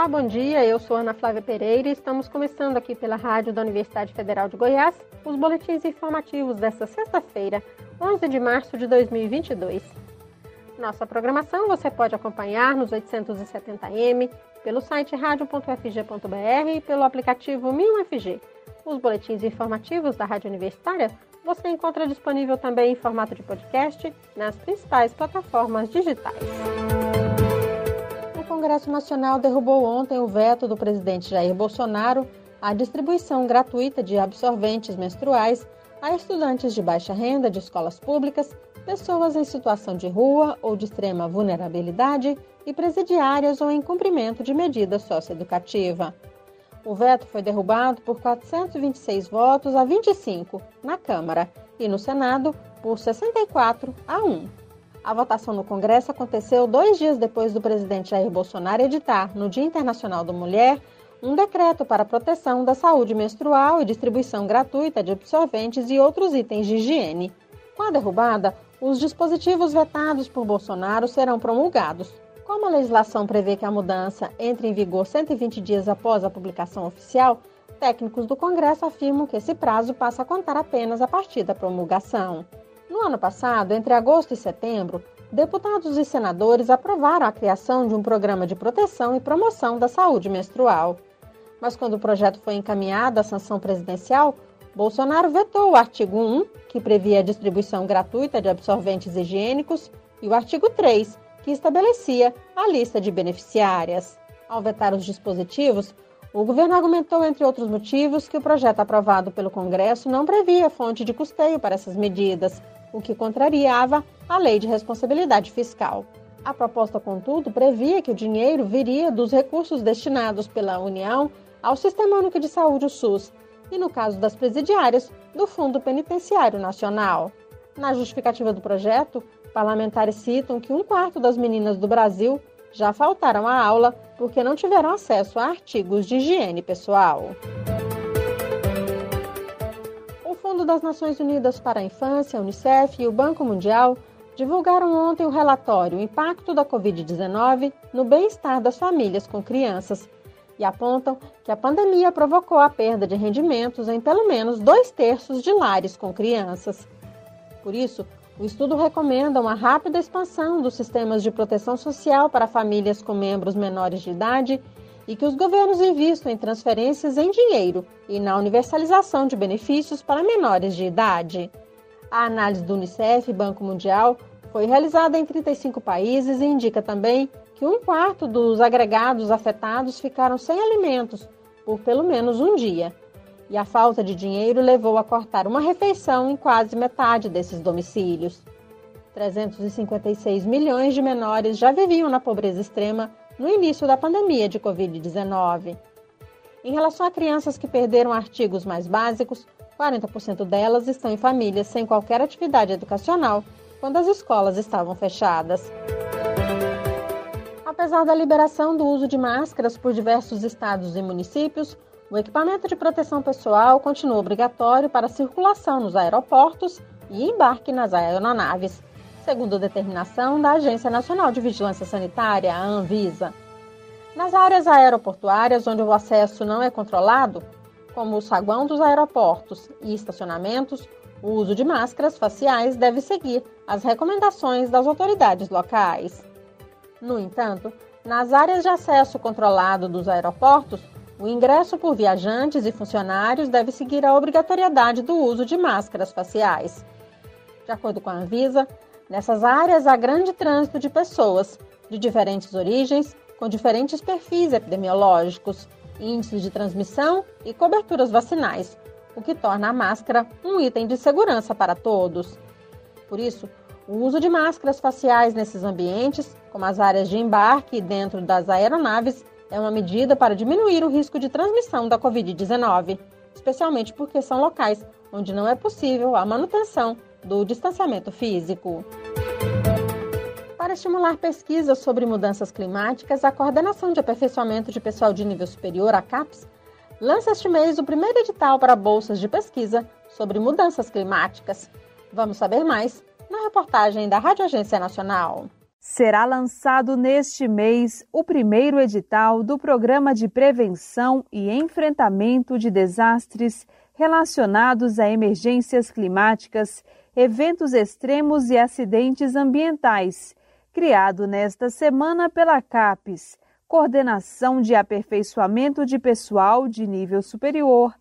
Olá, bom dia. Eu sou Ana Flávia Pereira e estamos começando aqui pela Rádio da Universidade Federal de Goiás os boletins informativos desta sexta-feira, 11 de março de 2022. Nossa programação você pode acompanhar nos 870m, pelo site radio.fg.br e pelo aplicativo 1000FG. Os boletins informativos da Rádio Universitária você encontra disponível também em formato de podcast nas principais plataformas digitais. Congresso Nacional derrubou ontem o veto do presidente Jair Bolsonaro à distribuição gratuita de absorventes menstruais a estudantes de baixa renda de escolas públicas, pessoas em situação de rua ou de extrema vulnerabilidade e presidiárias ou em cumprimento de medida socioeducativa. O veto foi derrubado por 426 votos a 25 na Câmara e no Senado por 64 a 1. A votação no Congresso aconteceu dois dias depois do presidente Jair Bolsonaro editar, no Dia Internacional da Mulher, um decreto para proteção da saúde menstrual e distribuição gratuita de absorventes e outros itens de higiene. Com a derrubada, os dispositivos vetados por Bolsonaro serão promulgados. Como a legislação prevê que a mudança entre em vigor 120 dias após a publicação oficial, técnicos do Congresso afirmam que esse prazo passa a contar apenas a partir da promulgação. No ano passado, entre agosto e setembro, deputados e senadores aprovaram a criação de um programa de proteção e promoção da saúde menstrual. Mas quando o projeto foi encaminhado à sanção presidencial, Bolsonaro vetou o artigo 1, que previa a distribuição gratuita de absorventes higiênicos, e o artigo 3, que estabelecia a lista de beneficiárias. Ao vetar os dispositivos, o governo argumentou, entre outros motivos, que o projeto aprovado pelo Congresso não previa fonte de custeio para essas medidas, o que contrariava a lei de responsabilidade fiscal. A proposta, contudo, previa que o dinheiro viria dos recursos destinados pela União ao Sistema Único de Saúde, o SUS, e, no caso das presidiárias, do Fundo Penitenciário Nacional. Na justificativa do projeto, Parlamentares citam que um quarto das meninas do Brasil já faltaram à aula porque não tiveram acesso a artigos de higiene pessoal. Fundo das Nações Unidas para a Infância, Unicef e o Banco Mundial divulgaram ontem o relatório Impacto da Covid-19 no Bem-Estar das Famílias com Crianças e apontam que a pandemia provocou a perda de rendimentos em pelo menos dois terços de lares com crianças. Por isso, o estudo recomenda uma rápida expansão dos sistemas de proteção social para famílias com membros menores de idade e que os governos invistam em transferências em dinheiro e na universalização de benefícios para menores de idade. A análise do Unicef e Banco Mundial foi realizada em 35 países e indica também que um quarto dos agregados afetados ficaram sem alimentos por pelo menos um dia e a falta de dinheiro levou a cortar uma refeição em quase metade desses domicílios. 356 milhões de menores já viviam na pobreza extrema no início da pandemia de Covid-19. Em relação a crianças que perderam artigos mais básicos, 40% delas estão em famílias sem qualquer atividade educacional quando as escolas estavam fechadas. Apesar da liberação do uso de máscaras por diversos estados e municípios, o equipamento de proteção pessoal continua obrigatório para circulação nos aeroportos e embarque nas aeronaves, segundo determinação da Agência Nacional de Vigilância Sanitária, a Anvisa. Nas áreas aeroportuárias onde o acesso não é controlado, como o saguão dos aeroportos e estacionamentos, o uso de máscaras faciais deve seguir as recomendações das autoridades locais. No entanto, nas áreas de acesso controlado dos aeroportos, o ingresso por viajantes e funcionários deve seguir a obrigatoriedade do uso de máscaras faciais. De acordo com a Anvisa, nessas áreas há grande trânsito de pessoas de diferentes origens, com diferentes perfis epidemiológicos, índices de transmissão e coberturas vacinais, o que torna a máscara um item de segurança para todos. Por isso, o uso de máscaras faciais nesses ambientes, como as áreas de embarque e dentro das aeronaves, é uma medida para diminuir o risco de transmissão da Covid-19, especialmente porque são locais onde não é possível a manutenção do distanciamento físico. Para estimular pesquisas sobre mudanças climáticas, a Coordenação de Aperfeiçoamento de Pessoal de Nível Superior, a CAPES, lança este mês o primeiro edital para bolsas de pesquisa sobre mudanças climáticas. Vamos saber mais na reportagem da Rádio Agência Nacional. Será lançado neste mês o primeiro edital do Programa de Prevenção e Enfrentamento de Desastres relacionados a emergências climáticas, eventos extremos e acidentes ambientais, criado nesta semana pela CAPES, Coordenação de Aperfeiçoamento de Pessoal de Nível Superior,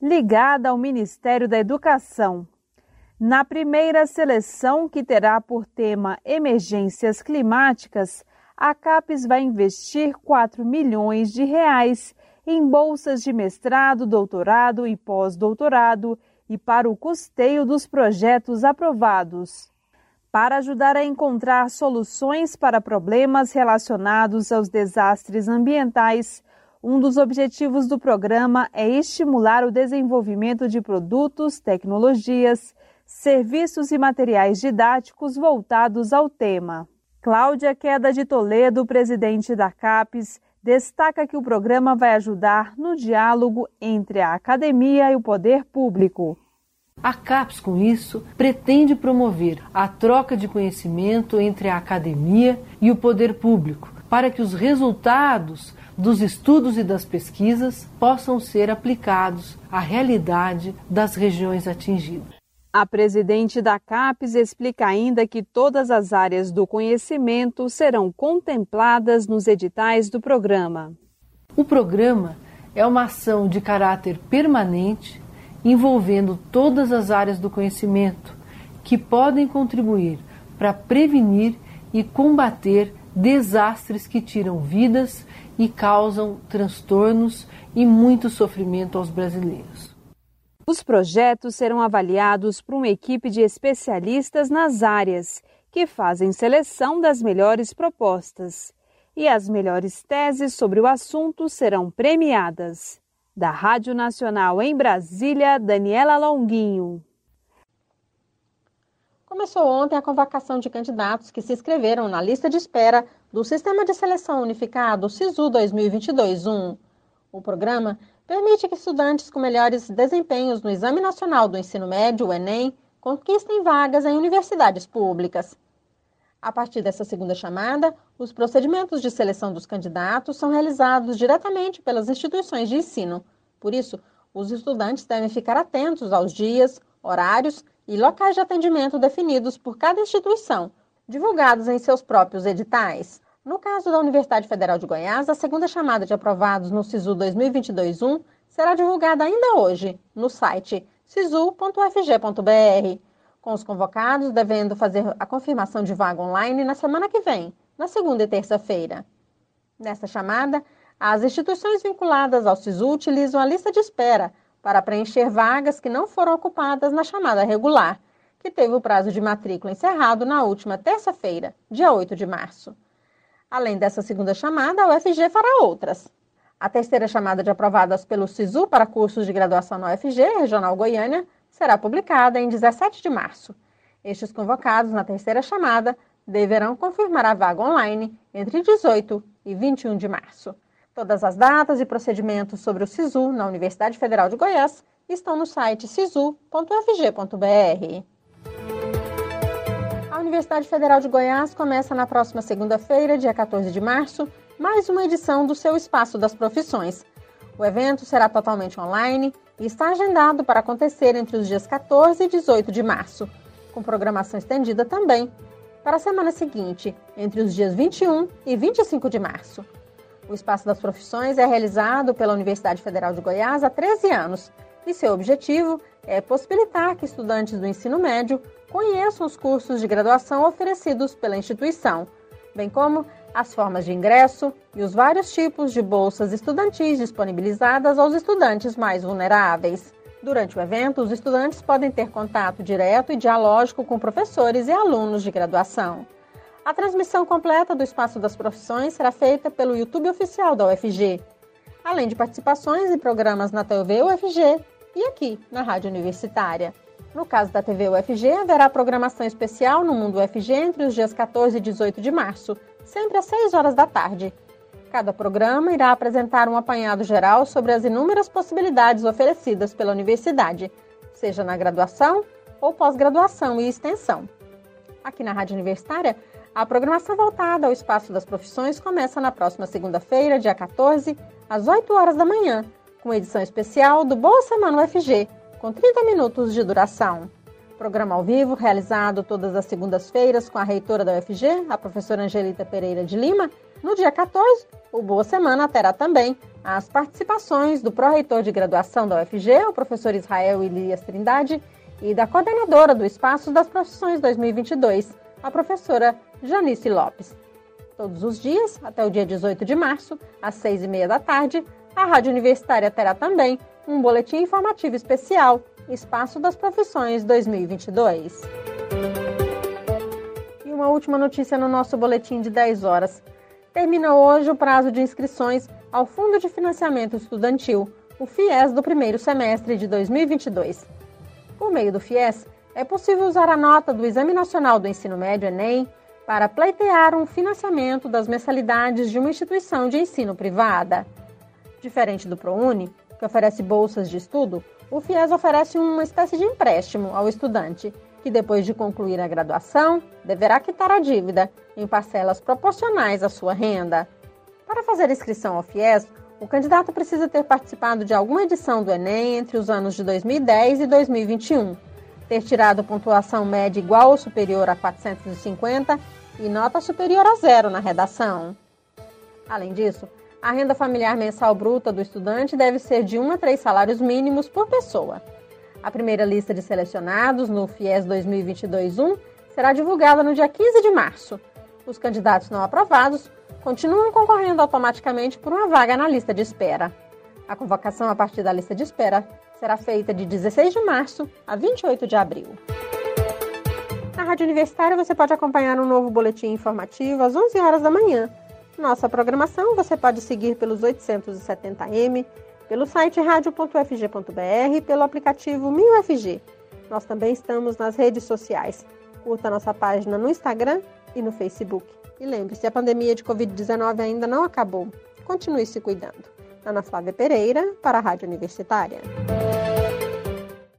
ligada ao Ministério da Educação. Na primeira seleção, que terá por tema Emergências Climáticas, a CAPES vai investir 4 milhões de reais em bolsas de mestrado, doutorado e pós-doutorado e para o custeio dos projetos aprovados. Para ajudar a encontrar soluções para problemas relacionados aos desastres ambientais, um dos objetivos do programa é estimular o desenvolvimento de produtos, tecnologias, serviços e materiais didáticos voltados ao tema. Cláudia Queda de Toledo, presidente da CAPES, destaca que o programa vai ajudar no diálogo entre a academia e o poder público. A CAPES, com isso, pretende promover a troca de conhecimento entre a academia e o poder público, para que os resultados dos estudos e das pesquisas possam ser aplicados à realidade das regiões atingidas. A presidente da CAPES explica ainda que todas as áreas do conhecimento serão contempladas nos editais do programa. O programa é uma ação de caráter permanente envolvendo todas as áreas do conhecimento que podem contribuir para prevenir e combater desastres que tiram vidas e causam transtornos e muito sofrimento aos brasileiros. Os projetos serão avaliados por uma equipe de especialistas nas áreas, que fazem seleção das melhores propostas. E as melhores teses sobre o assunto serão premiadas. Da Rádio Nacional em Brasília, Daniela Longuinho. Começou ontem a convocação de candidatos que se inscreveram na lista de espera do Sistema de Seleção Unificado SISU 2022-1. O programa permite que estudantes com melhores desempenhos no Exame Nacional do Ensino Médio, o Enem, conquistem vagas em universidades públicas. A partir dessa segunda chamada, os procedimentos de seleção dos candidatos são realizados diretamente pelas instituições de ensino. Por isso, os estudantes devem ficar atentos aos dias, horários e locais de atendimento definidos por cada instituição, divulgados em seus próprios editais. No caso da Universidade Federal de Goiás, a segunda chamada de aprovados no SISU 2022-1 será divulgada ainda hoje no site sisu.fg.br, com os convocados devendo fazer a confirmação de vaga online na semana que vem, na segunda e terça-feira. Nesta chamada, as instituições vinculadas ao SISU utilizam a lista de espera para preencher vagas que não foram ocupadas na chamada regular, que teve o prazo de matrícula encerrado na última terça-feira, dia 8 de março. Além dessa segunda chamada, a UFG fará outras. A terceira chamada de aprovadas pelo SISU para cursos de graduação na UFG, Regional Goiânia, será publicada em 17 de março. Estes convocados na terceira chamada deverão confirmar a vaga online entre 18 e 21 de março. Todas as datas e procedimentos sobre o SISU na Universidade Federal de Goiás estão no site sisu.fg.br. Universidade Federal de Goiás começa na próxima segunda-feira, dia 14 de março, mais uma edição do seu Espaço das Profissões. O evento será totalmente online e está agendado para acontecer entre os dias 14 e 18 de março, com programação estendida também para a semana seguinte, entre os dias 21 e 25 de março. O Espaço das Profissões é realizado pela Universidade Federal de Goiás há 13 anos e seu objetivo é possibilitar que estudantes do ensino médio conheçam os cursos de graduação oferecidos pela instituição, bem como as formas de ingresso e os vários tipos de bolsas estudantis disponibilizadas aos estudantes mais vulneráveis. Durante o evento, os estudantes podem ter contato direto e dialógico com professores e alunos de graduação. A transmissão completa do Espaço das Profissões será feita pelo YouTube oficial da UFG, além de participações em programas na TV UFG e aqui na Rádio Universitária. No caso da TV UFG, haverá programação especial no Mundo UFG entre os dias 14 e 18 de março, sempre às 6 horas da tarde. Cada programa irá apresentar um apanhado geral sobre as inúmeras possibilidades oferecidas pela universidade, seja na graduação ou pós-graduação e extensão. Aqui na Rádio Universitária, a programação voltada ao Espaço das Profissões começa na próxima segunda-feira, dia 14, às 8 horas da manhã, com edição especial do Boa Semana UFG, com 30 minutos de duração. Programa ao vivo, realizado todas as segundas-feiras com a reitora da UFG, a professora Angelita Pereira de Lima. No dia 14, o Boa Semana terá também as participações do pró-reitor de graduação da UFG, o professor Israel Elias Trindade, e da coordenadora do Espaço das Profissões 2022, a professora Janice Lopes. Todos os dias, até o dia 18 de março, às seis e meia da tarde, a Rádio Universitária terá também um boletim informativo especial Espaço das Profissões 2022. E uma última notícia no nosso boletim de 10 horas. Termina hoje o prazo de inscrições ao Fundo de Financiamento Estudantil, o FIES, do primeiro semestre de 2022. Por meio do FIES, é possível usar a nota do Exame Nacional do Ensino Médio, Enem, para pleitear um financiamento das mensalidades de uma instituição de ensino privada. Diferente do ProUni, que oferece bolsas de estudo, o FIES oferece uma espécie de empréstimo ao estudante, que depois de concluir a graduação, deverá quitar a dívida em parcelas proporcionais à sua renda. Para fazer inscrição ao FIES, o candidato precisa ter participado de alguma edição do Enem entre os anos de 2010 e 2021, ter tirado pontuação média igual ou superior a 450 e nota superior a zero na redação. Além disso, a renda familiar mensal bruta do estudante deve ser de 1 a 3 salários mínimos por pessoa. A primeira lista de selecionados no FIES 2022-1 será divulgada no dia 15 de março. Os candidatos não aprovados continuam concorrendo automaticamente por uma vaga na lista de espera. A convocação a partir da lista de espera será feita de 16 de março a 28 de abril. Na Rádio Universitária você pode acompanhar um novo boletim informativo às 11 horas da manhã nossa programação você pode seguir pelos 870m, pelo site radio.fg.br e pelo aplicativo MinUFG. Nós também estamos nas redes sociais. Curta nossa página no Instagram e no Facebook. E lembre-se, a pandemia de Covid-19 ainda não acabou. Continue se cuidando. Ana Flávia Pereira, para a Rádio Universitária.